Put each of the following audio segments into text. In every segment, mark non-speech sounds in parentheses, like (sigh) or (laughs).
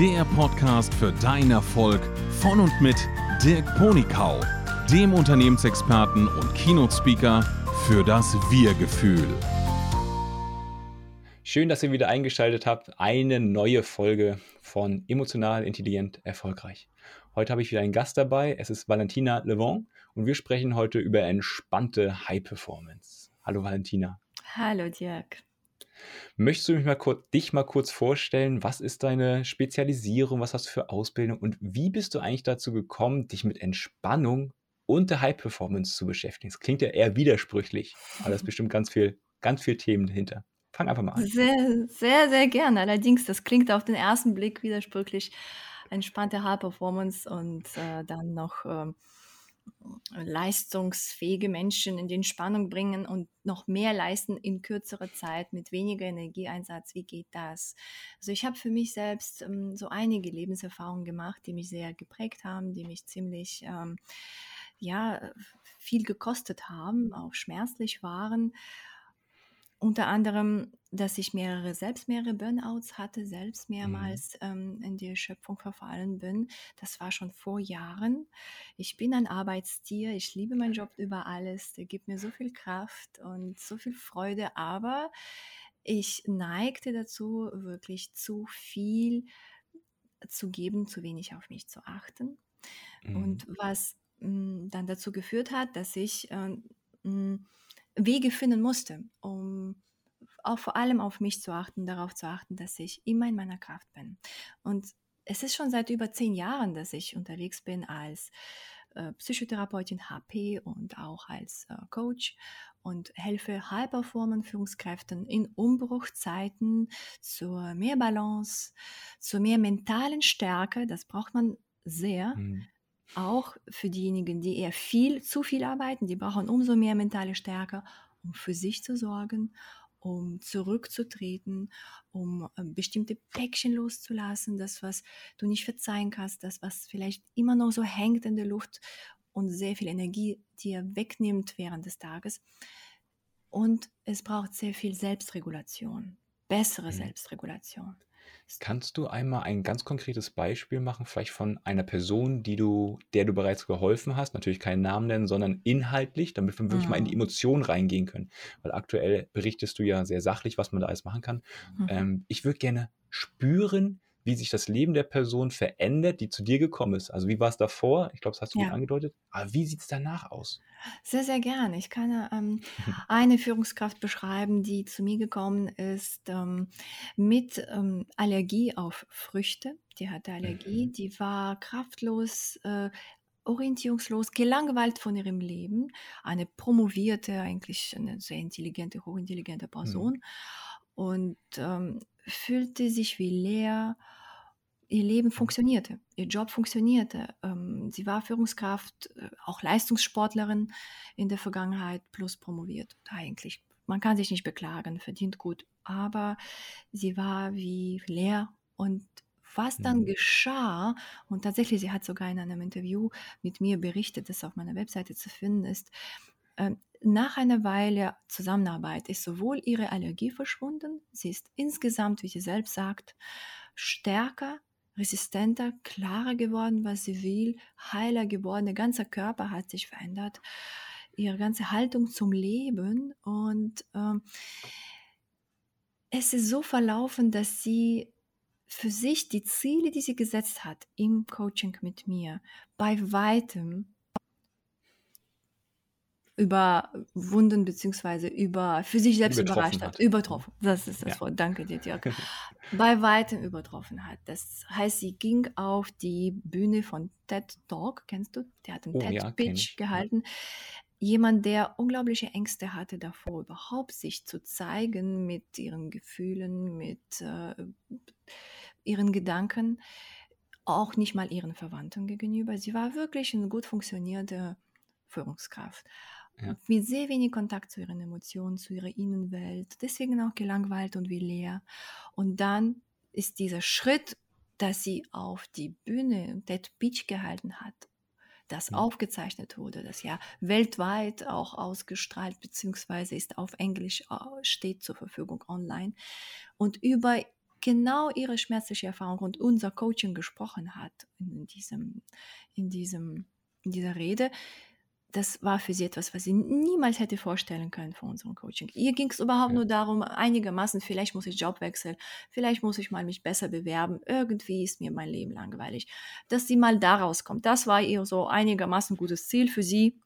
der Podcast für deinen Erfolg von und mit Dirk Ponikau, dem Unternehmensexperten und Keynote-Speaker für das Wir-Gefühl. Schön, dass ihr wieder eingeschaltet habt. Eine neue Folge von Emotional Intelligent Erfolgreich. Heute habe ich wieder einen Gast dabei. Es ist Valentina Levon und wir sprechen heute über entspannte High Performance. Hallo Valentina. Hallo Dirk. Möchtest du mich mal kurz, dich mal kurz vorstellen? Was ist deine Spezialisierung? Was hast du für Ausbildung? Und wie bist du eigentlich dazu gekommen, dich mit Entspannung und der High Performance zu beschäftigen? Das klingt ja eher widersprüchlich, aber da ist bestimmt ganz viel, ganz viel Themen dahinter. Fang einfach mal an. Sehr, sehr, sehr gerne. Allerdings, das klingt auf den ersten Blick widersprüchlich. Entspannte High Performance und äh, dann noch ähm, leistungsfähige Menschen in die Entspannung bringen und noch mehr leisten in kürzerer Zeit mit weniger Energieeinsatz. Wie geht das? Also ich habe für mich selbst ähm, so einige Lebenserfahrungen gemacht, die mich sehr geprägt haben, die mich ziemlich ähm, ja viel gekostet haben, auch schmerzlich waren unter anderem, dass ich mehrere, selbst mehrere Burnouts hatte, selbst mhm. mehrmals mhm. ähm, in die Schöpfung verfallen bin. Das war schon vor Jahren. Ich bin ein Arbeitstier. Ich liebe meinen Job über alles. Der gibt mir so viel Kraft und so viel Freude. Aber ich neigte dazu, wirklich zu viel zu geben, zu wenig auf mich zu achten. Mhm. Und was mh, hm, dann dazu geführt hat, dass ich äh, mh, Wege finden musste, um auch vor allem auf mich zu achten, darauf zu achten, dass ich immer in meiner Kraft bin. Und es ist schon seit über zehn Jahren, dass ich unterwegs bin als äh, Psychotherapeutin HP und auch als äh, Coach und helfe High-Performance-Führungskräften in Umbruchzeiten zur mehr Balance, zur mehr mentalen Stärke. Das braucht man sehr. Mhm auch für diejenigen, die eher viel, zu viel arbeiten, die brauchen umso mehr mentale Stärke, um für sich zu sorgen, um zurückzutreten, um ähm, bestimmte Päckchen loszulassen, das, was du nicht verzeihen kannst, das, was vielleicht immer noch so hängt in der Luft und sehr viel Energie dir wegnimmt während des Tages. Und es braucht sehr viel Selbstregulation, bessere mhm. Selbstregulation. Kannst du einmal ein ganz konkretes Beispiel machen, vielleicht von einer Person, die du, der du bereits geholfen hast? Natürlich keinen Namen nennen, sondern inhaltlich, damit wir wirklich mal in die mhm. Emotionen reingehen können. Weil aktuell berichtest du ja sehr sachlich, was man da alles machen kann. Mhm. Ähm, ich würde gerne spüren, wie sich das Leben der Person verändert, die zu dir gekommen ist. Also wie war es davor? Ich glaube, das hast du ja. gut angedeutet. Aber wie sieht es danach aus? Sehr, sehr gerne. Ich kann ähm, (laughs) eine Führungskraft beschreiben, die zu mir gekommen ist ähm, mit ähm, Allergie auf Früchte. Die hatte Allergie, mhm. die war kraftlos, äh, orientierungslos, gelangweilt von ihrem Leben. Eine promovierte, eigentlich eine sehr intelligente, hochintelligente mhm. Person. Mhm. Und ähm, fühlte sich wie leer. Ihr Leben funktionierte, ihr Job funktionierte. Ähm, sie war Führungskraft, äh, auch Leistungssportlerin in der Vergangenheit, plus promoviert eigentlich. Man kann sich nicht beklagen, verdient gut, aber sie war wie leer und was dann mhm. geschah, und tatsächlich, sie hat sogar in einem Interview mit mir berichtet, das auf meiner Webseite zu finden ist, nach einer Weile Zusammenarbeit ist sowohl ihre Allergie verschwunden, sie ist insgesamt, wie sie selbst sagt, stärker, resistenter, klarer geworden, was sie will, heiler geworden, der ganze Körper hat sich verändert, ihre ganze Haltung zum Leben. Und ähm, es ist so verlaufen, dass sie für sich die Ziele, die sie gesetzt hat im Coaching mit mir, bei weitem überwunden beziehungsweise über für sich selbst überrascht hat. hat. Übertroffen. Das ist das ja. Wort. Danke dir, Dirk. (laughs) Bei weitem übertroffen hat. Das heißt, sie ging auf die Bühne von TED Talk, kennst du? Der hat einen oh, TED ja, Pitch gehalten. Jemand, der unglaubliche Ängste hatte davor, überhaupt sich zu zeigen mit ihren Gefühlen, mit äh, ihren Gedanken, auch nicht mal ihren Verwandten gegenüber. Sie war wirklich eine gut funktionierende Führungskraft ja. mit sehr wenig Kontakt zu ihren Emotionen, zu ihrer Innenwelt, deswegen auch gelangweilt und wie leer. Und dann ist dieser Schritt, dass sie auf die Bühne Dead Beach gehalten hat, das ja. aufgezeichnet wurde, das ja weltweit auch ausgestrahlt beziehungsweise ist auf Englisch äh, steht zur Verfügung online und über genau ihre schmerzliche Erfahrung und unser Coaching gesprochen hat in diesem, in diesem, in dieser Rede, das war für sie etwas, was sie niemals hätte vorstellen können für unserem Coaching. Ihr ging es überhaupt ja. nur darum, einigermaßen, vielleicht muss ich Job wechseln, vielleicht muss ich mal mich besser bewerben, irgendwie ist mir mein Leben langweilig. Dass sie mal da rauskommt, das war ihr so einigermaßen gutes Ziel für sie,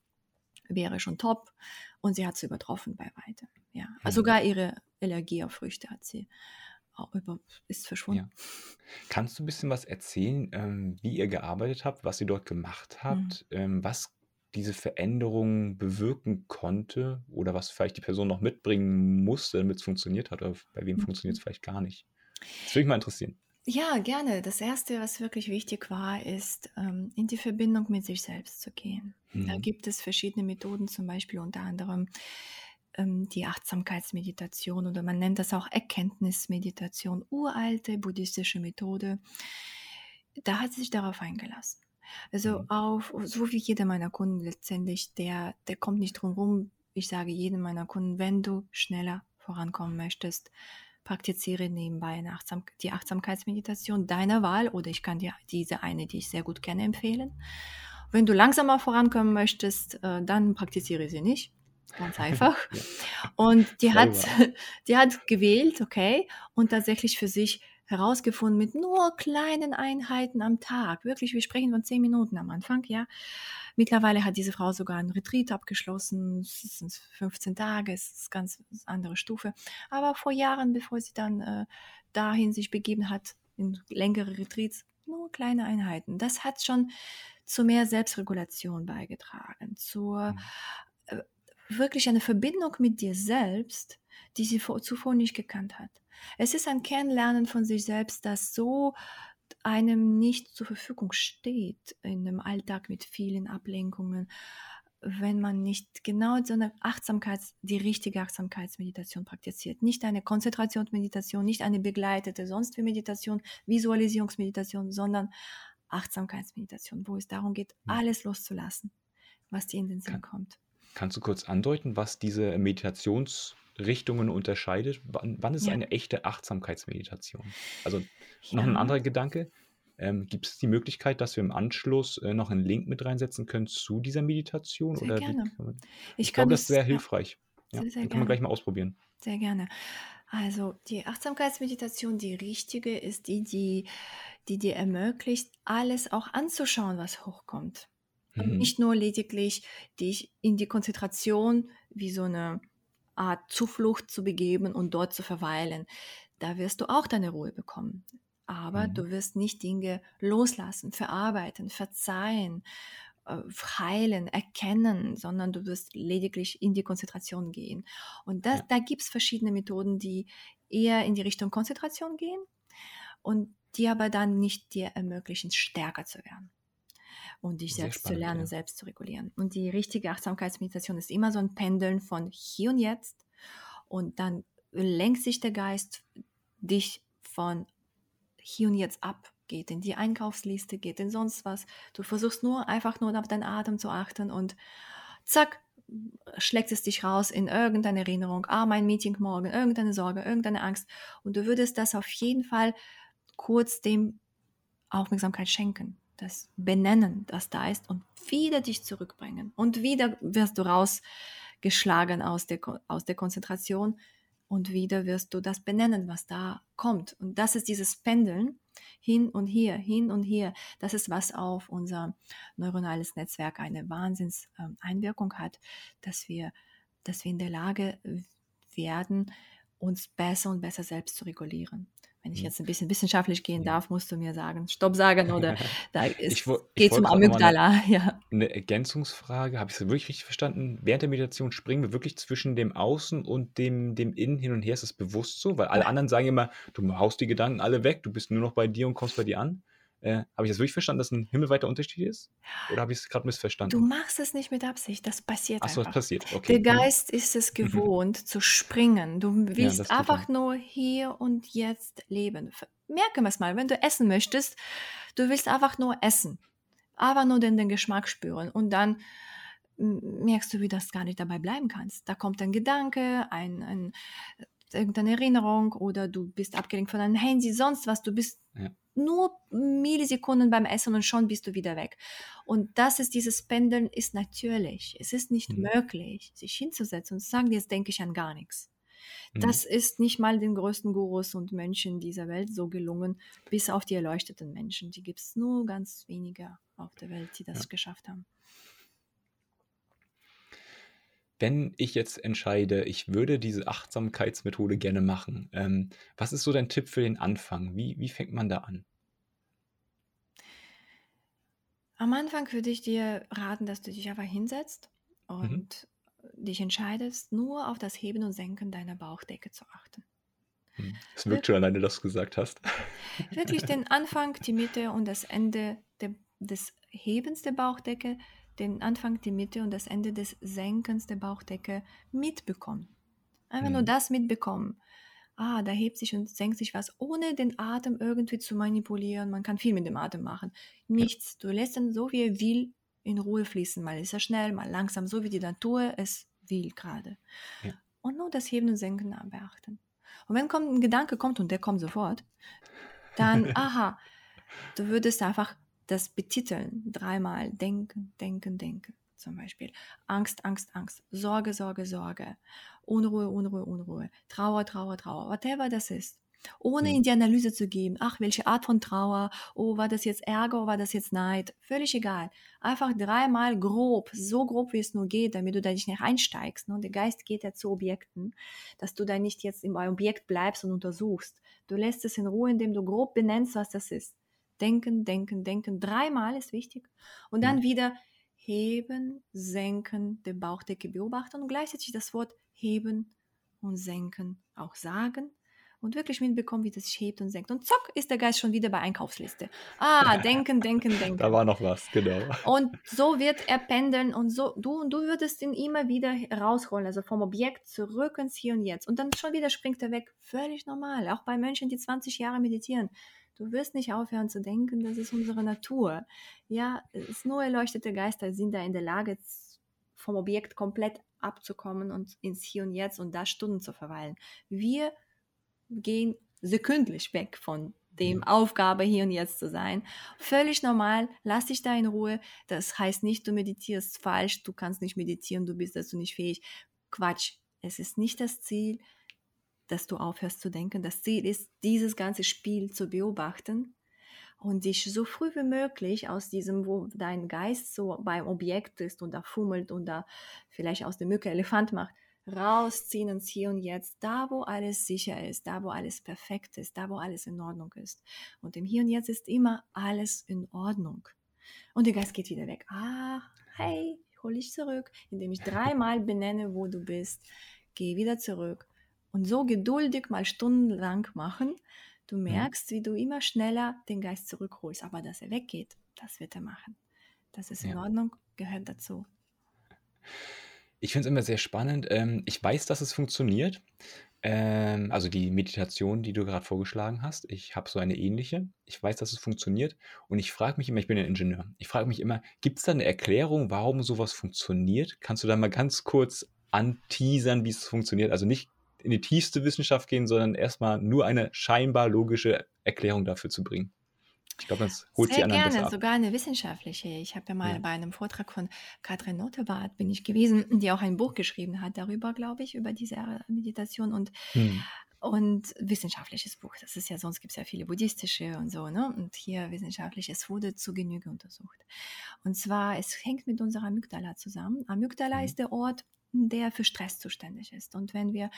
wäre schon top. Und sie hat es übertroffen bei weitem. Ja. Also sogar ihre Allergie auf Früchte hat sie über, ist verschwunden. Ja. Kannst du ein bisschen was erzählen, ähm, wie ihr gearbeitet habt, was ihr dort gemacht habt, mhm. ähm, was diese Veränderung bewirken konnte oder was vielleicht die Person noch mitbringen musste, damit es funktioniert hat, oder bei wem mhm. funktioniert es vielleicht gar nicht. Das würde mich mal interessieren. Ja, gerne. Das Erste, was wirklich wichtig war, ist, ähm, in die Verbindung mit sich selbst zu gehen. Mhm. Da gibt es verschiedene Methoden, zum Beispiel unter anderem ähm, die Achtsamkeitsmeditation oder man nennt das auch Erkenntnismeditation, uralte buddhistische Methode. Da hat sie sich darauf eingelassen. Also mhm. auf, so wie jeder meiner Kunden letztendlich, der, der kommt nicht drum rum. Ich sage jedem meiner Kunden, wenn du schneller vorankommen möchtest, praktiziere nebenbei Achtsam die Achtsamkeitsmeditation deiner Wahl oder ich kann dir diese eine, die ich sehr gut kenne, empfehlen. Wenn du langsamer vorankommen möchtest, äh, dann praktiziere sie nicht. Ganz (laughs) einfach. Und die hat, (laughs) die hat gewählt, okay, und tatsächlich für sich herausgefunden mit nur kleinen Einheiten am Tag. Wirklich, wir sprechen von zehn Minuten am Anfang, ja. Mittlerweile hat diese Frau sogar einen Retreat abgeschlossen. Es sind 15 Tage, es ist eine ganz andere Stufe. Aber vor Jahren, bevor sie dann äh, dahin sich begeben hat, in längere Retreats, nur kleine Einheiten. Das hat schon zu mehr Selbstregulation beigetragen, zur mhm. Wirklich eine Verbindung mit dir selbst, die sie vor, zuvor nicht gekannt hat. Es ist ein Kennenlernen von sich selbst, das so einem nicht zur Verfügung steht in dem Alltag mit vielen Ablenkungen, wenn man nicht genau so eine Achtsamkeits, die richtige Achtsamkeitsmeditation praktiziert. Nicht eine Konzentrationsmeditation, nicht eine begleitete sonst wie Meditation, Visualisierungsmeditation, sondern Achtsamkeitsmeditation, wo es darum geht, alles loszulassen, was dir in den Sinn kommt. Kannst du kurz andeuten, was diese Meditations- Richtungen unterscheidet. Wann, wann ist ja. eine echte Achtsamkeitsmeditation? Also noch ja. ein anderer Gedanke. Ähm, Gibt es die Möglichkeit, dass wir im Anschluss äh, noch einen Link mit reinsetzen können zu dieser Meditation? Sehr oder gerne. Man, ich, ich glaube, das sehr hilfreich. Ja, sehr, sehr kann man gleich mal ausprobieren. Sehr gerne. Also die Achtsamkeitsmeditation, die richtige, ist die, die, die dir ermöglicht, alles auch anzuschauen, was hochkommt. Mhm. Nicht nur lediglich dich in die Konzentration wie so eine Art Zuflucht zu begeben und dort zu verweilen. Da wirst du auch deine Ruhe bekommen. Aber mhm. du wirst nicht Dinge loslassen, verarbeiten, verzeihen, äh, heilen, erkennen, sondern du wirst lediglich in die Konzentration gehen. Und das, ja. da gibt es verschiedene Methoden, die eher in die Richtung Konzentration gehen und die aber dann nicht dir ermöglichen, stärker zu werden und dich Sehr selbst spannend, zu lernen, ja. selbst zu regulieren. Und die richtige Achtsamkeitsmeditation ist immer so ein Pendeln von hier und jetzt und dann lenkt sich der Geist dich von hier und jetzt ab, geht in die Einkaufsliste, geht in sonst was. Du versuchst nur einfach nur auf deinen Atem zu achten und zack, schlägt es dich raus in irgendeine Erinnerung, ah, mein Meeting morgen, irgendeine Sorge, irgendeine Angst. Und du würdest das auf jeden Fall kurz dem Aufmerksamkeit schenken das Benennen, das da ist und wieder dich zurückbringen. Und wieder wirst du rausgeschlagen aus der, aus der Konzentration und wieder wirst du das benennen, was da kommt. Und das ist dieses Pendeln hin und hier, hin und hier. Das ist, was auf unser neuronales Netzwerk eine Wahnsinnseinwirkung ähm, hat, dass wir, dass wir in der Lage werden, uns besser und besser selbst zu regulieren wenn ich hm. jetzt ein bisschen wissenschaftlich gehen darf, musst du mir sagen, Stopp sagen oder (laughs) da ist, geht es um Amygdala. (laughs) Eine, ja. eine Ergänzungsfrage, habe ich es wirklich richtig verstanden? Während der Meditation springen wir wirklich zwischen dem Außen und dem, dem Innen hin und her. Ist das bewusst so? Weil alle anderen sagen immer, du haust die Gedanken alle weg, du bist nur noch bei dir und kommst bei dir an. Äh, habe ich das wirklich verstanden, dass ein himmelweiter Unterschied ist? Oder habe ich es gerade missverstanden? Du machst es nicht mit Absicht, das passiert Ach so, einfach. das passiert, okay. Der Geist ist es mhm. gewohnt zu springen. Du willst ja, einfach nur hier und jetzt leben. Merke es mal, wenn du essen möchtest, du willst einfach nur essen. Aber nur den, den Geschmack spüren. Und dann merkst du, wie das gar nicht dabei bleiben kannst. Da kommt ein Gedanke, ein, ein hast irgendeine Erinnerung oder du bist abgelenkt von deinem Handy, sonst was, du bist ja. Nur Millisekunden beim Essen und schon bist du wieder weg. Und das ist dieses Pendeln ist natürlich. Es ist nicht mhm. möglich, sich hinzusetzen und zu sagen, jetzt denke ich an gar nichts. Mhm. Das ist nicht mal den größten Gurus und Mönchen dieser Welt so gelungen, bis auf die erleuchteten Menschen. Die gibt es nur ganz wenige auf der Welt, die das ja. geschafft haben. Wenn ich jetzt entscheide, ich würde diese Achtsamkeitsmethode gerne machen, ähm, was ist so dein Tipp für den Anfang? Wie, wie fängt man da an? Am Anfang würde ich dir raten, dass du dich einfach hinsetzt mhm. und mhm. dich entscheidest, nur auf das Heben und Senken deiner Bauchdecke zu achten. Hm. Es wirkt schon alleine, dass du gesagt hast. Wirklich den Anfang, die Mitte und das Ende der, des Hebens der Bauchdecke den Anfang, die Mitte und das Ende des Senkens der Bauchdecke mitbekommen. Einfach mhm. nur das mitbekommen. Ah, da hebt sich und senkt sich was, ohne den Atem irgendwie zu manipulieren. Man kann viel mit dem Atem machen. Nichts. Du lässt ihn so, wie er will, in Ruhe fließen. Mal ist er schnell, mal langsam, so wie die Natur es will gerade. Ja. Und nur das Heben und Senken beachten. Und wenn ein Gedanke kommt, und der kommt sofort, dann, (laughs) aha, du würdest einfach das betiteln, dreimal denken, denken, denken. Zum Beispiel Angst, Angst, Angst, Sorge, Sorge, Sorge, Unruhe, Unruhe, Unruhe, Trauer, Trauer, Trauer, whatever das ist. Ohne hm. in die Analyse zu gehen, ach, welche Art von Trauer, oh, war das jetzt Ärger, oder war das jetzt Neid, völlig egal. Einfach dreimal grob, so grob wie es nur geht, damit du da nicht einsteigst. Ne? Der Geist geht ja zu Objekten, dass du da nicht jetzt im Objekt bleibst und untersuchst. Du lässt es in Ruhe, indem du grob benennst, was das ist. Denken, denken, denken. Dreimal ist wichtig. Und dann mhm. wieder heben, senken, der Bauchdecke beobachten und gleichzeitig das Wort heben und senken auch sagen und wirklich mitbekommen, wie das sich hebt und senkt. Und zack, ist der Geist schon wieder bei Einkaufsliste. Ah, (laughs) denken, denken, denken. Da war noch was, genau. (laughs) Und so wird er pendeln und so, du, du würdest ihn immer wieder rausholen, also vom Objekt zurück ins Hier und Jetzt. Und dann schon wieder springt er weg. Völlig normal. Auch bei Menschen, die 20 Jahre meditieren. Du wirst nicht aufhören zu denken, das ist unsere Natur. Ja, es nur erleuchtete Geister sind da in der Lage, vom Objekt komplett abzukommen und ins Hier und Jetzt und da Stunden zu verweilen. Wir gehen sekündlich weg von dem mhm. Aufgabe hier und jetzt zu sein. Völlig normal, lass dich da in Ruhe. Das heißt nicht, du meditierst falsch, du kannst nicht meditieren, du bist dazu nicht fähig. Quatsch, es ist nicht das Ziel dass du aufhörst zu denken. Das Ziel ist, dieses ganze Spiel zu beobachten und dich so früh wie möglich aus diesem, wo dein Geist so beim Objekt ist und da fummelt und da vielleicht aus der Mücke Elefant macht, rausziehen ins Hier und Jetzt, da wo alles sicher ist, da wo alles perfekt ist, da wo alles in Ordnung ist. Und im Hier und Jetzt ist immer alles in Ordnung. Und der Geist geht wieder weg. Ah, hey, ich hole dich zurück, indem ich dreimal benenne, wo du bist. Geh wieder zurück und so geduldig mal stundenlang machen, du merkst, wie du immer schneller den Geist zurückholst. Aber dass er weggeht, das wird er machen. Das ist in ja. Ordnung, gehört dazu. Ich finde es immer sehr spannend. Ähm, ich weiß, dass es funktioniert. Ähm, also die Meditation, die du gerade vorgeschlagen hast. Ich habe so eine ähnliche. Ich weiß, dass es funktioniert. Und ich frage mich immer, ich bin ein Ingenieur. Ich frage mich immer, gibt es da eine Erklärung, warum sowas funktioniert? Kannst du da mal ganz kurz anteasern, wie es funktioniert? Also nicht in die tiefste Wissenschaft gehen, sondern erstmal nur eine scheinbar logische Erklärung dafür zu bringen. Ich glaube, das holt Sehr die anderen gerne, sogar eine wissenschaftliche. Ich habe ja mal ja. bei einem Vortrag von Katrin Notebart bin ich gewesen, die auch ein Buch geschrieben hat darüber, glaube ich, über diese Meditation und hm. Und wissenschaftliches Buch, das ist ja, sonst gibt es ja viele buddhistische und so, ne? Und hier wissenschaftliches wurde zu Genüge untersucht. Und zwar, es hängt mit unserer Amygdala zusammen. Amygdala mhm. ist der Ort, der für Stress zuständig ist. Und wenn wir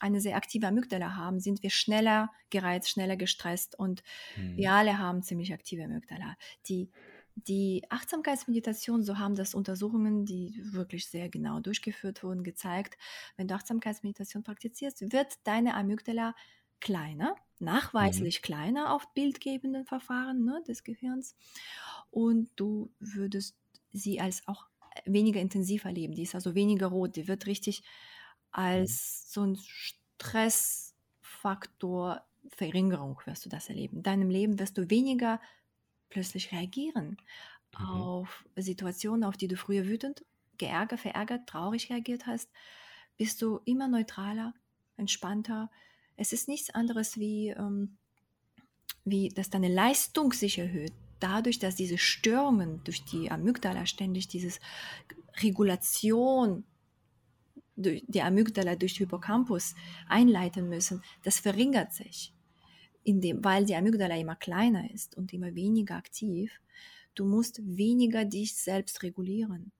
eine sehr aktive Amygdala haben, sind wir schneller gereizt, schneller gestresst und mhm. wir alle haben ziemlich aktive Amygdala. Die, die Achtsamkeitsmeditation, so haben das Untersuchungen, die wirklich sehr genau durchgeführt wurden, gezeigt, wenn du Achtsamkeitsmeditation praktizierst, wird deine Amygdala kleiner, nachweislich mhm. kleiner auf bildgebenden Verfahren ne, des Gehirns und du würdest sie als auch weniger intensiv erleben. Die ist also weniger rot, die wird richtig Mhm. Als so ein Stressfaktor Verringerung wirst du das erleben. In deinem Leben wirst du weniger plötzlich reagieren mhm. auf Situationen, auf die du früher wütend, geärgert, verärgert, traurig reagiert hast, bist du immer neutraler, entspannter. Es ist nichts anderes wie, ähm, wie, dass deine Leistung sich erhöht. Dadurch, dass diese Störungen durch die Amygdala ständig dieses Regulation durch die Amygdala durch Hippocampus einleiten müssen, das verringert sich. Indem, weil die Amygdala immer kleiner ist und immer weniger aktiv, du musst weniger dich selbst regulieren.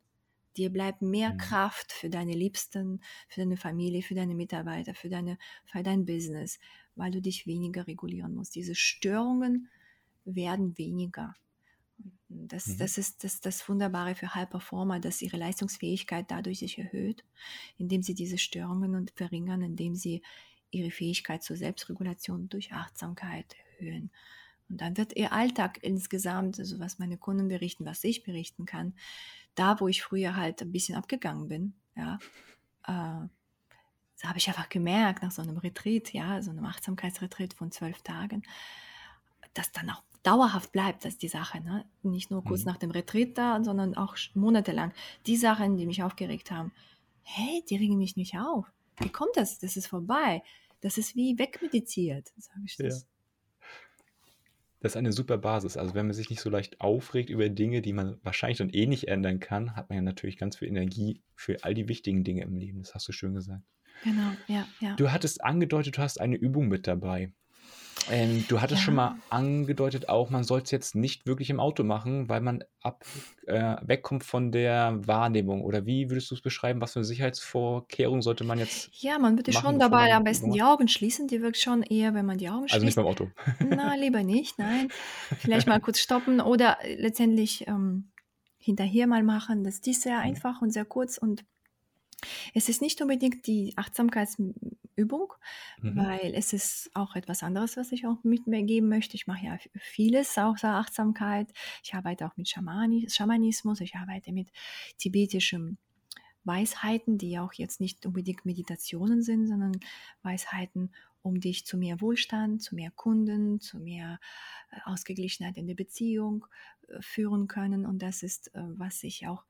Dir bleibt mehr mhm. Kraft für deine Liebsten, für deine Familie, für deine Mitarbeiter, für, deine, für dein Business, weil du dich weniger regulieren musst. Diese Störungen werden weniger. Das, mhm. das ist das, das Wunderbare für High Performer, dass ihre Leistungsfähigkeit dadurch sich erhöht, indem sie diese Störungen und verringern, indem sie ihre Fähigkeit zur Selbstregulation durch Achtsamkeit erhöhen. Und dann wird ihr Alltag insgesamt, also was meine Kunden berichten, was ich berichten kann, da, wo ich früher halt ein bisschen abgegangen bin, ja, äh, da habe ich einfach gemerkt, nach so einem Retreat, ja, so einem Achtsamkeitsretreat von zwölf Tagen, dass dann auch dauerhaft bleibt, das ist die Sache. Ne? Nicht nur kurz mhm. nach dem Retreat da, sondern auch monatelang. Die Sachen, die mich aufgeregt haben, hey, die regen mich nicht auf. Wie kommt das? Das ist vorbei. Das ist wie wegmeditiert, sage ich das. Ja. Das ist eine super Basis. Also wenn man sich nicht so leicht aufregt über Dinge, die man wahrscheinlich dann eh nicht ändern kann, hat man ja natürlich ganz viel Energie für all die wichtigen Dinge im Leben. Das hast du schön gesagt. Genau, ja, ja. Du hattest angedeutet, du hast eine Übung mit dabei. Ähm, du hattest ja. schon mal angedeutet auch, man soll es jetzt nicht wirklich im Auto machen, weil man ab, äh, wegkommt von der Wahrnehmung. Oder wie würdest du es beschreiben? Was für eine Sicherheitsvorkehrung sollte man jetzt Ja, man würde schon dabei am besten die Augen schließen. Die wirkt schon eher, wenn man die Augen schließt. Also nicht beim Auto. Na, (laughs) lieber nicht, nein. Vielleicht mal kurz stoppen oder letztendlich ähm, hinterher mal machen. Das ist sehr mhm. einfach und sehr kurz und es ist nicht unbedingt die Achtsamkeitsübung, mhm. weil es ist auch etwas anderes, was ich auch mit mir geben möchte. Ich mache ja vieles außer Achtsamkeit. Ich arbeite auch mit Schamanismus, ich arbeite mit tibetischem Weisheiten, die auch jetzt nicht unbedingt Meditationen sind, sondern Weisheiten, um dich zu mehr Wohlstand, zu mehr Kunden, zu mehr äh, Ausgeglichenheit in der Beziehung äh, führen können. Und das ist, äh, was ich auch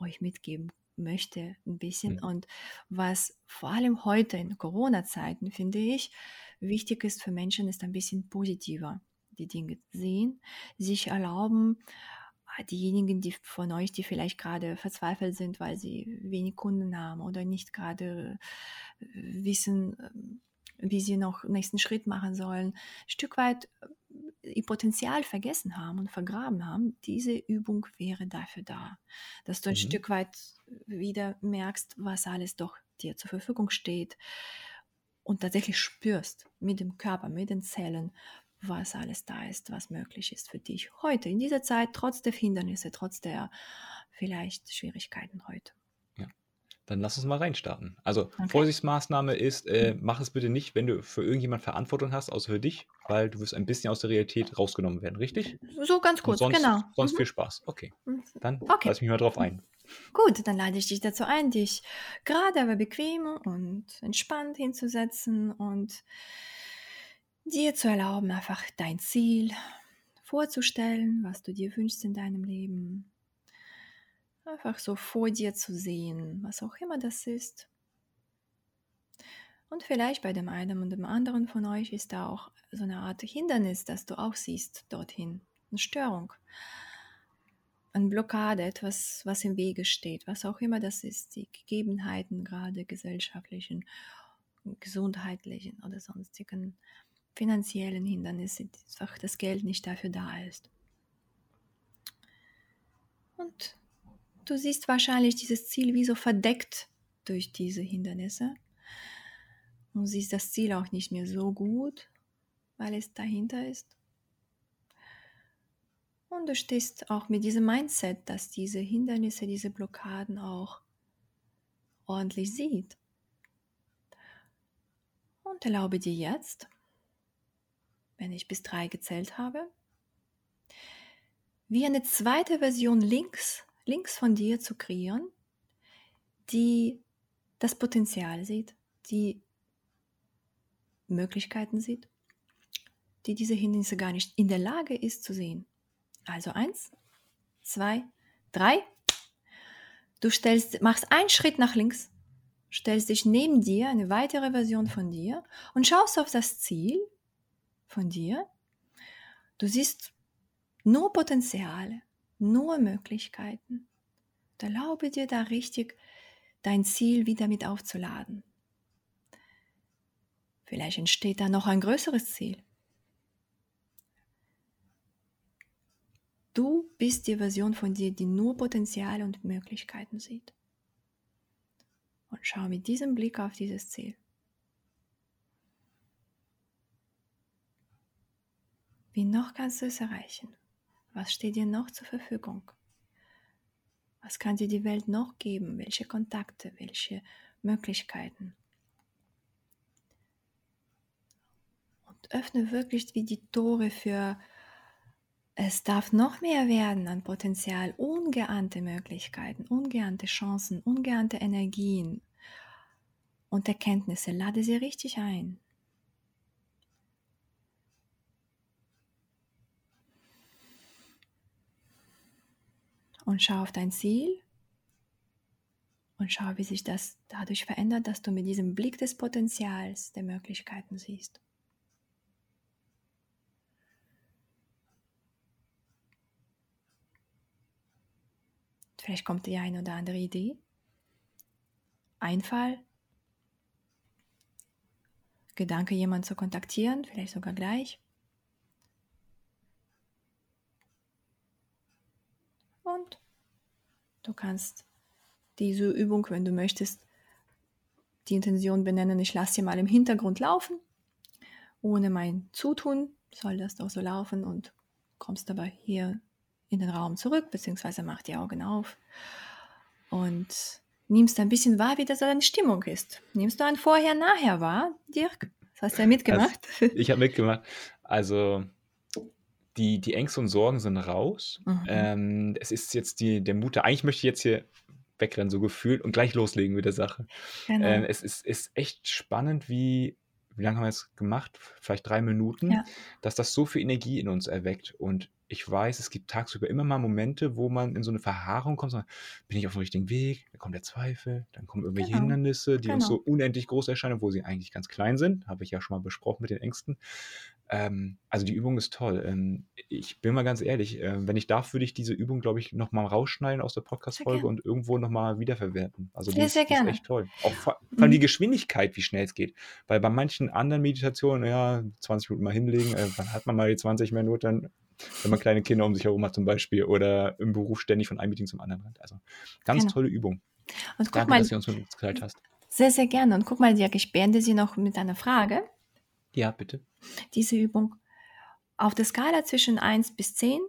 euch mitgeben möchte ein bisschen. Mhm. Und was vor allem heute in Corona-Zeiten, finde ich, wichtig ist für Menschen, ist ein bisschen positiver die Dinge sehen, sich erlauben, ah, diejenigen, die von euch, die vielleicht gerade verzweifelt sind, weil sie wenig Kunden haben oder nicht gerade äh, wissen, ähm, wie sie noch nächsten Schritt machen sollen, ein Stück weit ihr Potenzial vergessen haben und vergraben haben, diese Übung wäre dafür da, dass du ein mhm. Stück weit wieder merkst, was alles doch dir zur Verfügung steht und tatsächlich spürst mit dem Körper, mit den Zellen, was alles da ist, was möglich ist für dich heute, in dieser Zeit, trotz der Hindernisse, trotz der vielleicht Schwierigkeiten heute dann lass uns mal reinstarten. Also okay. Vorsichtsmaßnahme ist, äh, mach es bitte nicht, wenn du für irgendjemand Verantwortung hast, außer für dich, weil du wirst ein bisschen aus der Realität rausgenommen werden, richtig? So ganz kurz, sonst, genau. Sonst mhm. viel Spaß. Okay, mhm. dann okay. lass mich mal drauf ein. Gut, dann lade ich dich dazu ein, dich gerade aber bequem und entspannt hinzusetzen und dir zu erlauben, einfach dein Ziel vorzustellen, was du dir wünschst in deinem Leben Einfach so vor dir zu sehen, was auch immer das ist. Und vielleicht bei dem einen und dem anderen von euch ist da auch so eine Art Hindernis, das du auch siehst dorthin. Eine Störung, eine Blockade, etwas, was im Wege steht, was auch immer das ist. Die Gegebenheiten, gerade gesellschaftlichen, gesundheitlichen oder sonstigen finanziellen Hindernisse, einfach das Geld nicht dafür da ist. Und Du siehst wahrscheinlich dieses Ziel wie so verdeckt durch diese Hindernisse. Und siehst das Ziel auch nicht mehr so gut, weil es dahinter ist. Und du stehst auch mit diesem Mindset, dass diese Hindernisse, diese Blockaden auch ordentlich sieht. Und erlaube dir jetzt, wenn ich bis drei gezählt habe, wie eine zweite Version links links von dir zu kreieren, die das Potenzial sieht, die Möglichkeiten sieht, die diese Hindernisse gar nicht in der Lage ist zu sehen. Also eins, zwei, drei. Du stellst, machst einen Schritt nach links, stellst dich neben dir, eine weitere Version von dir und schaust auf das Ziel von dir. Du siehst nur Potenziale, nur Möglichkeiten. Und erlaube dir da richtig dein Ziel wieder mit aufzuladen. Vielleicht entsteht da noch ein größeres Ziel. Du bist die Version von dir, die nur Potenziale und Möglichkeiten sieht. Und schau mit diesem Blick auf dieses Ziel. Wie noch kannst du es erreichen? Was steht dir noch zur Verfügung? Was kann dir die Welt noch geben? Welche Kontakte, welche Möglichkeiten? Und öffne wirklich wie die Tore für es darf noch mehr werden an Potenzial, ungeahnte Möglichkeiten, ungeahnte Chancen, ungeahnte Energien und Erkenntnisse. Lade sie richtig ein. Und schau auf dein Ziel und schau, wie sich das dadurch verändert, dass du mit diesem Blick des Potenzials der Möglichkeiten siehst. Vielleicht kommt dir eine oder andere Idee, Einfall, Gedanke, jemanden zu kontaktieren, vielleicht sogar gleich. Und du kannst diese Übung, wenn du möchtest, die Intention benennen, ich lasse sie mal im Hintergrund laufen. Ohne mein Zutun soll das doch so laufen und kommst dabei hier in den Raum zurück, beziehungsweise mach die Augen auf und nimmst ein bisschen wahr, wie das deine Stimmung ist. Nimmst du ein Vorher-Nachher wahr, Dirk? Das hast du ja mitgemacht. Also, ich habe mitgemacht. Also die, die Ängste und Sorgen sind raus. Mhm. Ähm, es ist jetzt die, der Mut, eigentlich möchte ich jetzt hier wegrennen, so gefühlt, und gleich loslegen mit der Sache. Genau. Ähm, es ist, ist echt spannend, wie, wie lange haben wir es gemacht? Vielleicht drei Minuten, ja. dass das so viel Energie in uns erweckt. Und ich weiß, es gibt tagsüber immer mal Momente, wo man in so eine Verharrung kommt, sondern bin ich auf dem richtigen Weg, dann kommt der Zweifel, dann kommen irgendwelche genau. Hindernisse, die genau. uns so unendlich groß erscheinen, wo sie eigentlich ganz klein sind, habe ich ja schon mal besprochen mit den Ängsten. Ähm, also die Übung ist toll. Ähm, ich bin mal ganz ehrlich, äh, wenn ich darf, würde ich diese Übung, glaube ich, nochmal rausschneiden aus der Podcast-Folge und irgendwo nochmal wiederverwerten. Also die, sehr, sehr ist, gerne. ist echt toll. Auch vor allem mhm. die Geschwindigkeit, wie schnell es geht. Weil bei manchen anderen Meditationen, ja, 20 Minuten mal hinlegen, äh, dann hat man mal die 20 Minuten, wenn man kleine Kinder um sich herum hat zum Beispiel oder im Beruf ständig von einem Meeting zum anderen rennt. Also ganz genau. tolle Übung. Und guck Danke, mal, dass du uns mitgeteilt hast. Sehr, sehr gerne. Und guck mal, Dirk, ich beende sie noch mit einer Frage. Ja, bitte. Diese Übung. Auf der Skala zwischen 1 bis 10,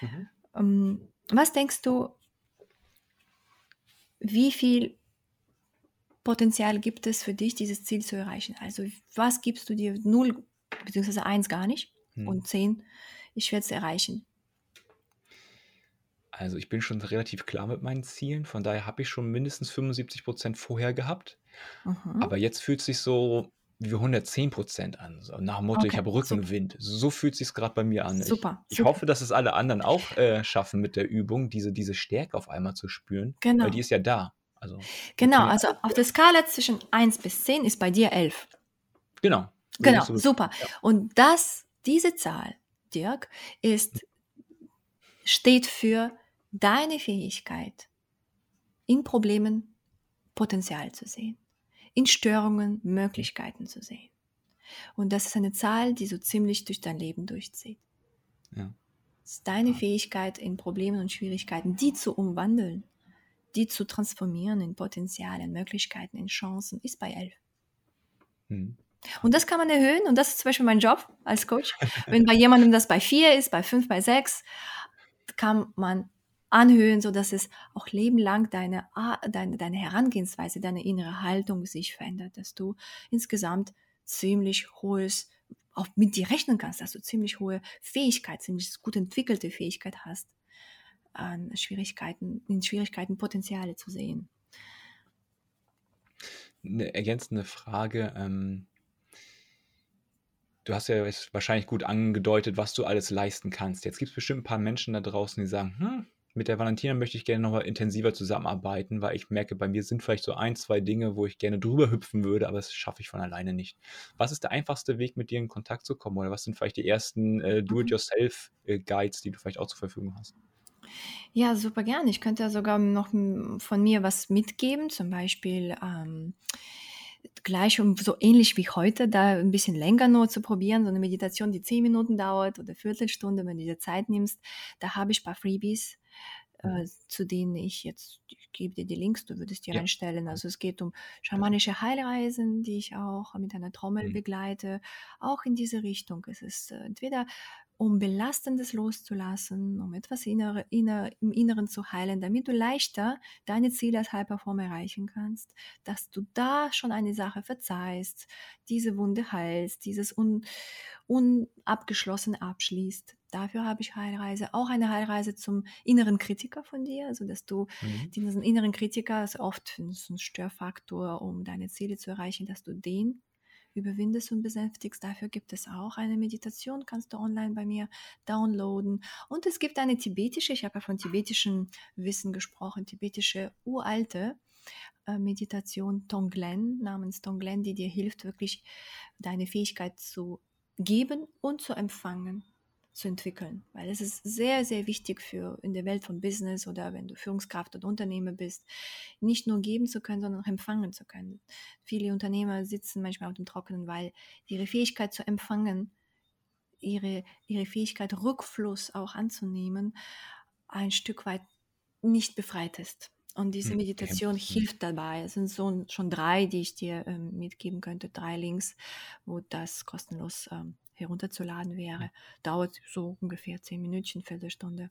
mhm. ähm, was denkst du, wie viel Potenzial gibt es für dich, dieses Ziel zu erreichen? Also was gibst du dir 0 bzw. 1 gar nicht mhm. und 10, ich werde es erreichen? Also ich bin schon relativ klar mit meinen Zielen, von daher habe ich schon mindestens 75 Prozent vorher gehabt. Mhm. Aber jetzt fühlt es sich so wie 110 Prozent an. So nach dem Motto, ich habe Rückenwind. So fühlt sich gerade bei mir an. Super. Ich, ich super. hoffe, dass es alle anderen auch äh, schaffen mit der Übung, diese, diese Stärke auf einmal zu spüren. Genau. Weil die ist ja da. Also, Genau, also auf der Skala zwischen 1 bis 10 ist bei dir 11. Genau. Genau, so super. Ja. Und das, diese Zahl, Dirk, ist, steht für deine Fähigkeit, in Problemen Potenzial zu sehen, in Störungen Möglichkeiten zu sehen. Und das ist eine Zahl, die so ziemlich durch dein Leben durchzieht. Ja. Es ist deine Fähigkeit, in Problemen und Schwierigkeiten, die zu umwandeln, die zu transformieren in Potenziale, in Möglichkeiten, in Chancen, ist bei elf. Hm. Und das kann man erhöhen. Und das ist zum Beispiel mein Job als Coach. Wenn bei jemandem das bei vier ist, bei fünf, bei sechs, kann man anhöhen, so dass es auch lebenlang deine, deine, deine Herangehensweise, deine innere Haltung sich verändert, dass du insgesamt ziemlich hohes, auch mit dir rechnen kannst, dass du ziemlich hohe Fähigkeit, ziemlich gut entwickelte Fähigkeit hast, an Schwierigkeiten, in Schwierigkeiten Potenziale zu sehen. Eine ergänzende Frage. Ähm, du hast ja wahrscheinlich gut angedeutet, was du alles leisten kannst. Jetzt gibt es bestimmt ein paar Menschen da draußen, die sagen, hm, mit der Valentina möchte ich gerne nochmal intensiver zusammenarbeiten, weil ich merke, bei mir sind vielleicht so ein, zwei Dinge, wo ich gerne drüber hüpfen würde, aber das schaffe ich von alleine nicht. Was ist der einfachste Weg, mit dir in Kontakt zu kommen? Oder was sind vielleicht die ersten äh, mhm. Do-it-yourself-Guides, die du vielleicht auch zur Verfügung hast? Ja, super gerne. Ich könnte sogar noch von mir was mitgeben, zum Beispiel ähm, gleich um so ähnlich wie heute, da ein bisschen länger nur zu probieren, so eine Meditation, die zehn Minuten dauert oder Viertelstunde, wenn du dir Zeit nimmst, da habe ich ein paar Freebies, äh, zu denen ich jetzt, ich gebe dir die Links, du würdest die ja. einstellen. Also es geht um schamanische Heilreisen, die ich auch mit einer Trommel mhm. begleite, auch in diese Richtung. Es ist äh, entweder um Belastendes loszulassen, um etwas innere, inner, im Inneren zu heilen, damit du leichter deine Ziele als High-Performer erreichen kannst, dass du da schon eine Sache verzeihst, diese Wunde heilst, dieses un, unabgeschlossen abschließt. Dafür habe ich Heilreise, auch eine Heilreise zum inneren Kritiker von dir, also dass du mhm. diesen inneren Kritiker, ist oft ein Störfaktor, um deine Ziele zu erreichen, dass du den überwindest und besänftigst. Dafür gibt es auch eine Meditation, kannst du online bei mir downloaden. Und es gibt eine tibetische, ich habe ja von tibetischem Wissen gesprochen, tibetische uralte äh, Meditation Tonglen namens Tonglen, die dir hilft, wirklich deine Fähigkeit zu geben und zu empfangen zu entwickeln, weil es ist sehr, sehr wichtig für in der Welt von Business oder wenn du Führungskraft oder Unternehmer bist, nicht nur geben zu können, sondern auch empfangen zu können. Viele Unternehmer sitzen manchmal auf dem Trockenen, weil ihre Fähigkeit zu empfangen, ihre, ihre Fähigkeit Rückfluss auch anzunehmen, ein Stück weit nicht befreit ist. Und diese hm, Meditation hilft dabei. Es sind so schon drei, die ich dir ähm, mitgeben könnte, drei Links, wo das kostenlos ähm, herunterzuladen wäre. Dauert so ungefähr zehn Minuten, Viertelstunde.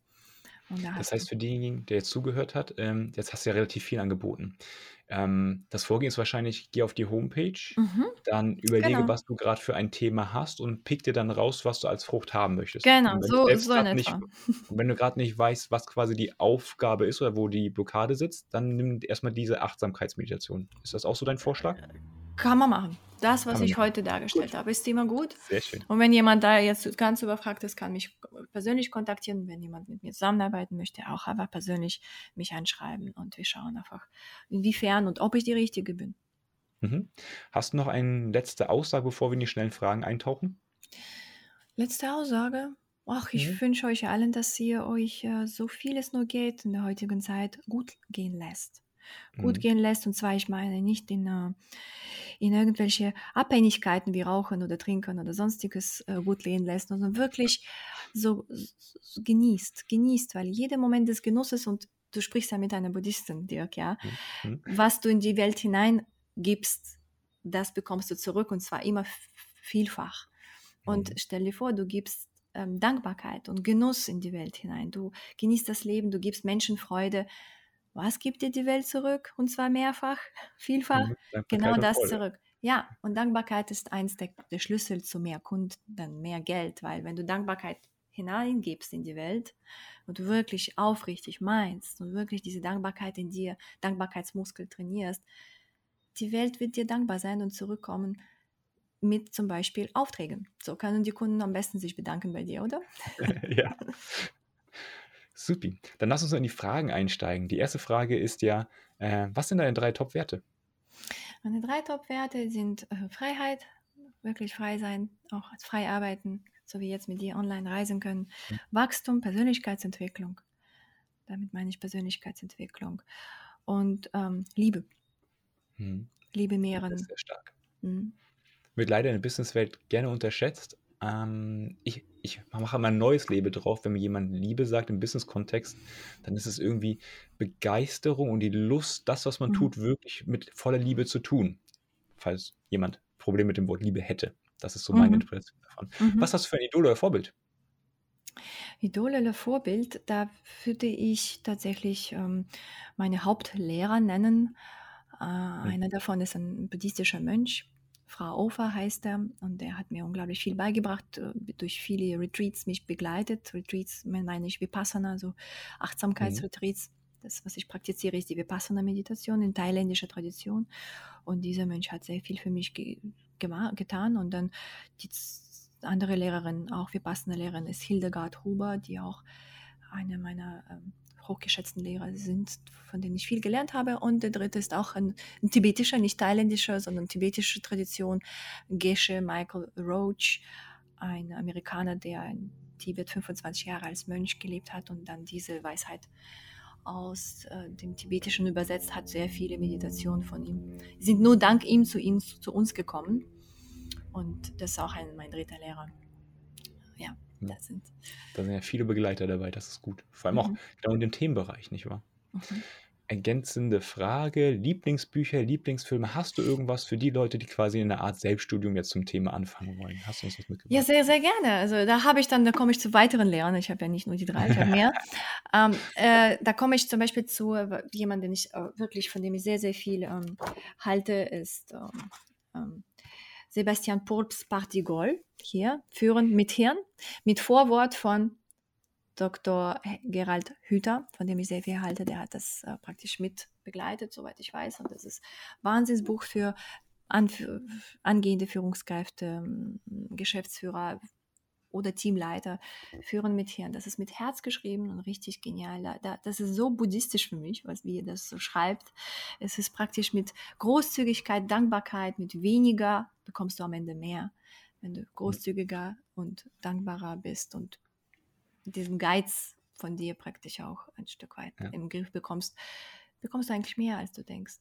Da das heißt, für denjenigen, der jetzt zugehört hat, ähm, jetzt hast du ja relativ viel angeboten. Ähm, das Vorgehen ist wahrscheinlich, geh auf die Homepage, mhm, dann überlege, genau. was du gerade für ein Thema hast und pick dir dann raus, was du als Frucht haben möchtest. Genau, so, so in nicht, wenn du gerade nicht weißt, was quasi die Aufgabe ist oder wo die Blockade sitzt, dann nimm erstmal diese Achtsamkeitsmeditation. Ist das auch so dein Vorschlag? Äh, kann man machen. Das, was ich heute dargestellt gut. habe, ist immer gut. Sehr schön. Und wenn jemand da jetzt ganz überfragt ist, kann mich persönlich kontaktieren. Wenn jemand mit mir zusammenarbeiten möchte, auch einfach persönlich mich anschreiben und wir schauen einfach, inwiefern und ob ich die Richtige bin. Mhm. Hast du noch eine letzte Aussage, bevor wir in die schnellen Fragen eintauchen? Letzte Aussage? Ach, ich mhm. wünsche euch allen, dass ihr euch äh, so viel es nur geht in der heutigen Zeit gut gehen lässt gut mhm. gehen lässt. Und zwar, ich meine, nicht in, äh, in irgendwelche Abhängigkeiten wie Rauchen oder Trinken oder sonstiges äh, gut gehen lässt, sondern wirklich so, so, genießt, genießt, weil jeder Moment des Genusses und du sprichst ja mit einer Buddhistin, Dirk, ja, mhm. was du in die Welt hineingibst, das bekommst du zurück und zwar immer vielfach. Und mhm. stell dir vor, du gibst ähm, Dankbarkeit und Genuss in die Welt hinein. Du genießt das Leben, du gibst Menschen Freude, was gibt dir die Welt zurück? Und zwar mehrfach, (laughs) vielfach. Genau das zurück. Ja, und Dankbarkeit ist eins der, der Schlüssel zu mehr Kunden, mehr Geld, weil wenn du Dankbarkeit hineingibst in die Welt und du wirklich aufrichtig meinst und wirklich diese Dankbarkeit in dir, Dankbarkeitsmuskel trainierst, die Welt wird dir dankbar sein und zurückkommen mit zum Beispiel Aufträgen. So können die Kunden am besten sich bedanken bei dir, oder? (laughs) ja, (laughs) Supi. Dann lass uns in die Fragen einsteigen. Die erste Frage ist ja, äh, was sind deine drei Top-Werte? Meine drei Top-Werte sind äh, Freiheit, wirklich frei sein, auch frei arbeiten, so wie jetzt mit dir online reisen können. Mhm. Wachstum, Persönlichkeitsentwicklung. Damit meine ich Persönlichkeitsentwicklung. Und ähm, Liebe. Mhm. Liebe mehren. Ist sehr stark. Mhm. Wird leider in der Businesswelt gerne unterschätzt, ähm, ich, ich mache mal ein neues Leben drauf, wenn mir jemand Liebe sagt im Business-Kontext, dann ist es irgendwie Begeisterung und die Lust, das, was man mhm. tut, wirklich mit voller Liebe zu tun. Falls jemand Probleme mit dem Wort Liebe hätte. Das ist so meine mhm. Interpretation davon. Mhm. Was hast du für ein Idol oder Vorbild? Idol oder Vorbild, da würde ich tatsächlich ähm, meine Hauptlehrer nennen. Äh, mhm. Einer davon ist ein buddhistischer Mönch, Frau Ofer heißt er und der hat mir unglaublich viel beigebracht, äh, durch viele Retreats mich begleitet. Retreats meine ich Vipassana, also Achtsamkeitsretreats. Mhm. Das, was ich praktiziere, ist die Vipassana-Meditation in thailändischer Tradition. Und dieser Mensch hat sehr viel für mich ge getan. Und dann die andere Lehrerin, auch Vipassana-Lehrerin, ist Hildegard Huber, die auch eine meiner ähm, hochgeschätzten Lehrer sind, von denen ich viel gelernt habe. Und der dritte ist auch ein, ein tibetischer, nicht thailändischer, sondern tibetische Tradition, Geshe Michael Roach, ein Amerikaner, der in Tibet 25 Jahre als Mönch gelebt hat und dann diese Weisheit aus äh, dem Tibetischen übersetzt hat, sehr viele Meditationen von ihm. sind nur dank ihm zu, ihm, zu uns gekommen. Und das ist auch ein, mein dritter Lehrer. Ja, hm. das sind. Da sind ja viele Begleiter dabei, das ist gut. Vor allem mhm. auch genau in dem Themenbereich, nicht wahr? Mhm ergänzende Frage. Lieblingsbücher, Lieblingsfilme. Hast du irgendwas für die Leute, die quasi in einer Art Selbststudium jetzt zum Thema anfangen wollen? Hast du uns was mitgebracht? Ja, sehr, sehr gerne. Also da habe ich dann, da komme ich zu weiteren Lehrern. Ich habe ja nicht nur die drei, ich habe mehr. (laughs) ähm, äh, da komme ich zum Beispiel zu äh, jemandem, den ich äh, wirklich, von dem ich sehr, sehr viel ähm, halte, ist ähm, ähm Sebastian Purps Partigol hier, Führen mit Hirn, mit Vorwort von Dr. Gerald Hüther, von dem ich sehr viel halte, der hat das äh, praktisch mit begleitet, soweit ich weiß. Und das ist ein Wahnsinnsbuch für Anf angehende Führungskräfte, ähm, Geschäftsführer oder Teamleiter führen mit Hirn. Das ist mit Herz geschrieben und richtig genial. das ist so buddhistisch für mich, was wie ihr das so schreibt. Es ist praktisch mit Großzügigkeit, Dankbarkeit, mit weniger bekommst du am Ende mehr, wenn du großzügiger und dankbarer bist und diesen Geiz von dir praktisch auch ein Stück weit ja. im Griff bekommst, bekommst du eigentlich mehr, als du denkst.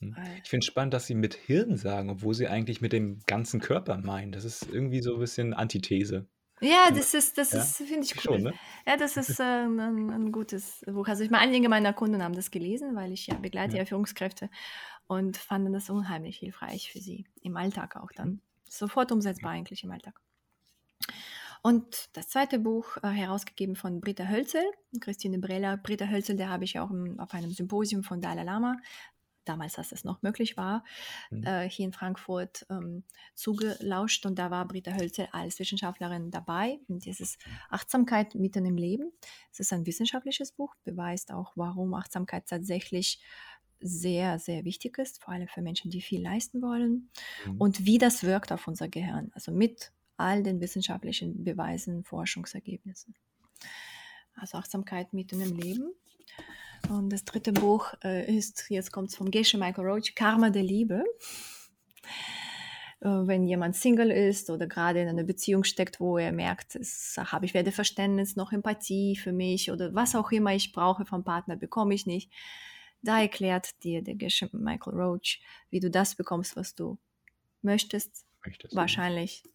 Hm. Ich finde es spannend, dass sie mit Hirn sagen, obwohl sie eigentlich mit dem ganzen Körper meinen. Das ist irgendwie so ein bisschen Antithese. Ja, das ist, das ja? ist, finde ich cool. Schon, ne? Ja, das (laughs) ist äh, ein, ein, gutes Buch. Also ich meine, einige meiner Kunden haben das gelesen, weil ich ja begleite ja, Führungskräfte und fanden das unheimlich hilfreich für sie im Alltag auch dann. Sofort umsetzbar eigentlich im Alltag. Und das zweite Buch, äh, herausgegeben von Britta Hölzel, Christine Breller. Britta Hölzel, der habe ich auch im, auf einem Symposium von Dalai Lama, damals, als es noch möglich war, mhm. äh, hier in Frankfurt ähm, zugelauscht. Und da war Britta Hölzel als Wissenschaftlerin dabei. Und dieses Achtsamkeit mitten im Leben. Es ist ein wissenschaftliches Buch, beweist auch, warum Achtsamkeit tatsächlich sehr, sehr wichtig ist, vor allem für Menschen, die viel leisten wollen mhm. und wie das wirkt auf unser Gehirn. Also mit all den wissenschaftlichen Beweisen, Forschungsergebnissen. Also Achtsamkeit mitten im Leben. Und das dritte Buch äh, ist, jetzt kommt es vom Geshe Michael Roach, Karma der Liebe. Äh, wenn jemand Single ist oder gerade in einer Beziehung steckt, wo er merkt, es, habe ich weder Verständnis noch Empathie für mich oder was auch immer ich brauche vom Partner, bekomme ich nicht. Da erklärt dir der Geshe Michael Roach, wie du das bekommst, was du möchtest. möchtest Wahrscheinlich Du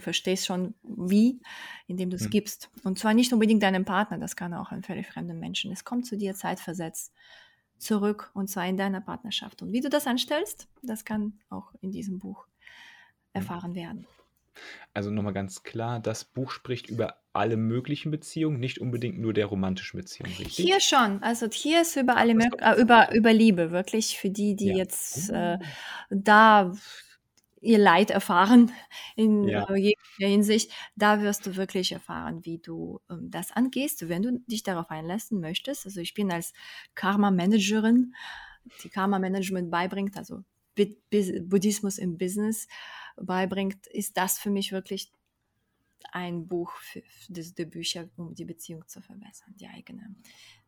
verstehst schon wie, indem du es mhm. gibst. Und zwar nicht unbedingt deinem Partner, das kann auch ein völlig fremder Menschen. Es kommt zu dir zeitversetzt zurück und zwar in deiner Partnerschaft. Und wie du das anstellst, das kann auch in diesem Buch erfahren mhm. werden. Also nochmal ganz klar, das Buch spricht über alle möglichen Beziehungen, nicht unbedingt nur der romantischen Beziehung, richtig? Hier schon. Also hier ist über alle äh, über, über Liebe, wirklich für die, die ja. jetzt äh, oh. da ihr Leid erfahren in ja. äh, jeglicher Hinsicht. Da wirst du wirklich erfahren, wie du ähm, das angehst, wenn du dich darauf einlassen möchtest. Also ich bin als Karma-Managerin, die Karma-Management beibringt, also Buddhismus im Business beibringt, ist das für mich wirklich ein Buch für, für die Bücher, um die Beziehung zu verbessern, die eigene.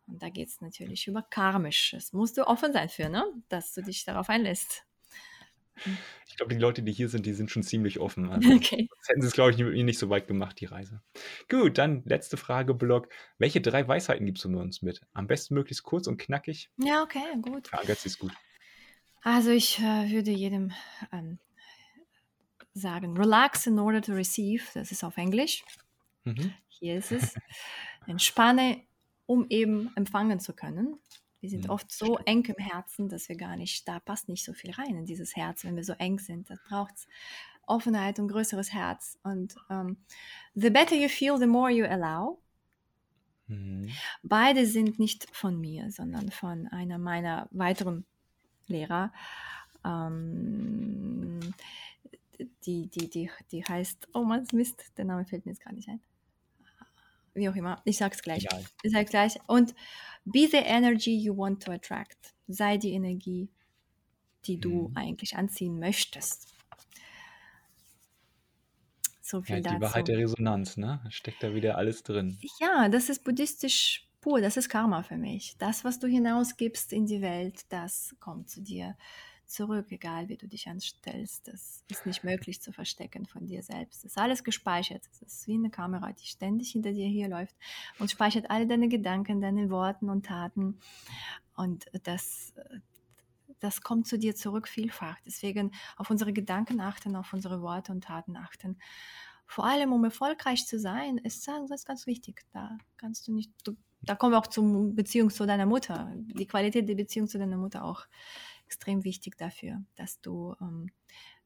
Und da geht es natürlich über Karmisch. Das musst du offen sein für, ne? dass du dich darauf einlässt. Ich glaube, die Leute, die hier sind, die sind schon ziemlich offen. (laughs) Also, okay. Das hätten sie es, glaube ich, nicht, nicht so weit gemacht, die Reise. Gut, dann letzte Frage, Blog. Welche drei Weisheiten gibst du uns mit? Am besten möglichst kurz und knackig. Ja, okay, gut. Ja, das ist gut. Also ich äh, würde jedem ähm, sagen, relax in order to receive. Das ist auf Englisch. Mhm. Hier ist es. Entspanne, um eben empfangen zu können. Wir sind mhm. oft so eng im Herzen, dass wir gar nicht, da passt nicht so viel rein in dieses Herz, wenn wir so eng sind. Da braucht es Offenheit und größeres Herz. Und um, ähm, the better you feel, the more you allow. Mhm. Beide sind nicht von mir, sondern von einer meiner weiteren Lehrer. Ähm, die, die, die, die heißt, oh Mann, Mist, der Name fällt mir jetzt gar nicht ein wie auch immer. Ich sag's gleich. Egal. Ich sag's gleich. Und be the energy you want to attract. Sei die Energie, die du mhm. eigentlich anziehen möchtest. So viel ja, die dazu. Wahrheit der Resonanz, ne? Steckt da wieder alles drin. Ja, das ist buddhistisch pur, das ist Karma für mich. Das, was du hinausgibst in die Welt, das kommt zu dir zurück, egal wie du dich anstellst. Das ist nicht möglich zu verstecken von dir selbst. Das ist alles gespeichert. Das ist wie eine Kamera, die ständig hinter dir hier läuft und speichert alle deine Gedanken, deine Worte und Taten. Und das, das kommt zu dir zurück vielfach. Deswegen auf unsere Gedanken achten, auf unsere Worte und Taten achten. Vor allem, um erfolgreich zu sein, ist das ganz wichtig. Da kannst du nicht, du, da kommen wir auch zur Beziehung zu deiner Mutter. Die Qualität der Beziehung zu deiner Mutter auch extrem wichtig dafür, dass du ähm,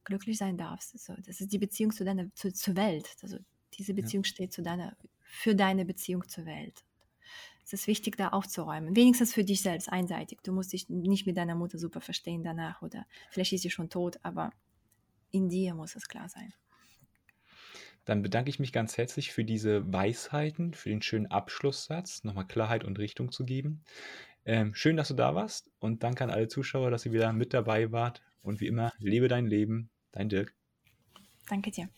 glücklich sein darfst. Also, das ist die Beziehung zu deiner, zu, zur Welt. Also diese Beziehung ja. steht zu deiner, für deine Beziehung zur Welt. Es ist wichtig, da aufzuräumen. Wenigstens für dich selbst einseitig. Du musst dich nicht mit deiner Mutter super verstehen danach oder vielleicht ist sie schon tot, aber in dir muss es klar sein. Dann bedanke ich mich ganz herzlich für diese Weisheiten, für den schönen Abschlusssatz, nochmal Klarheit und Richtung zu geben. Ähm, schön, dass du da warst und danke an alle Zuschauer, dass ihr wieder mit dabei wart. Und wie immer, lebe dein Leben, dein Dirk. Danke dir.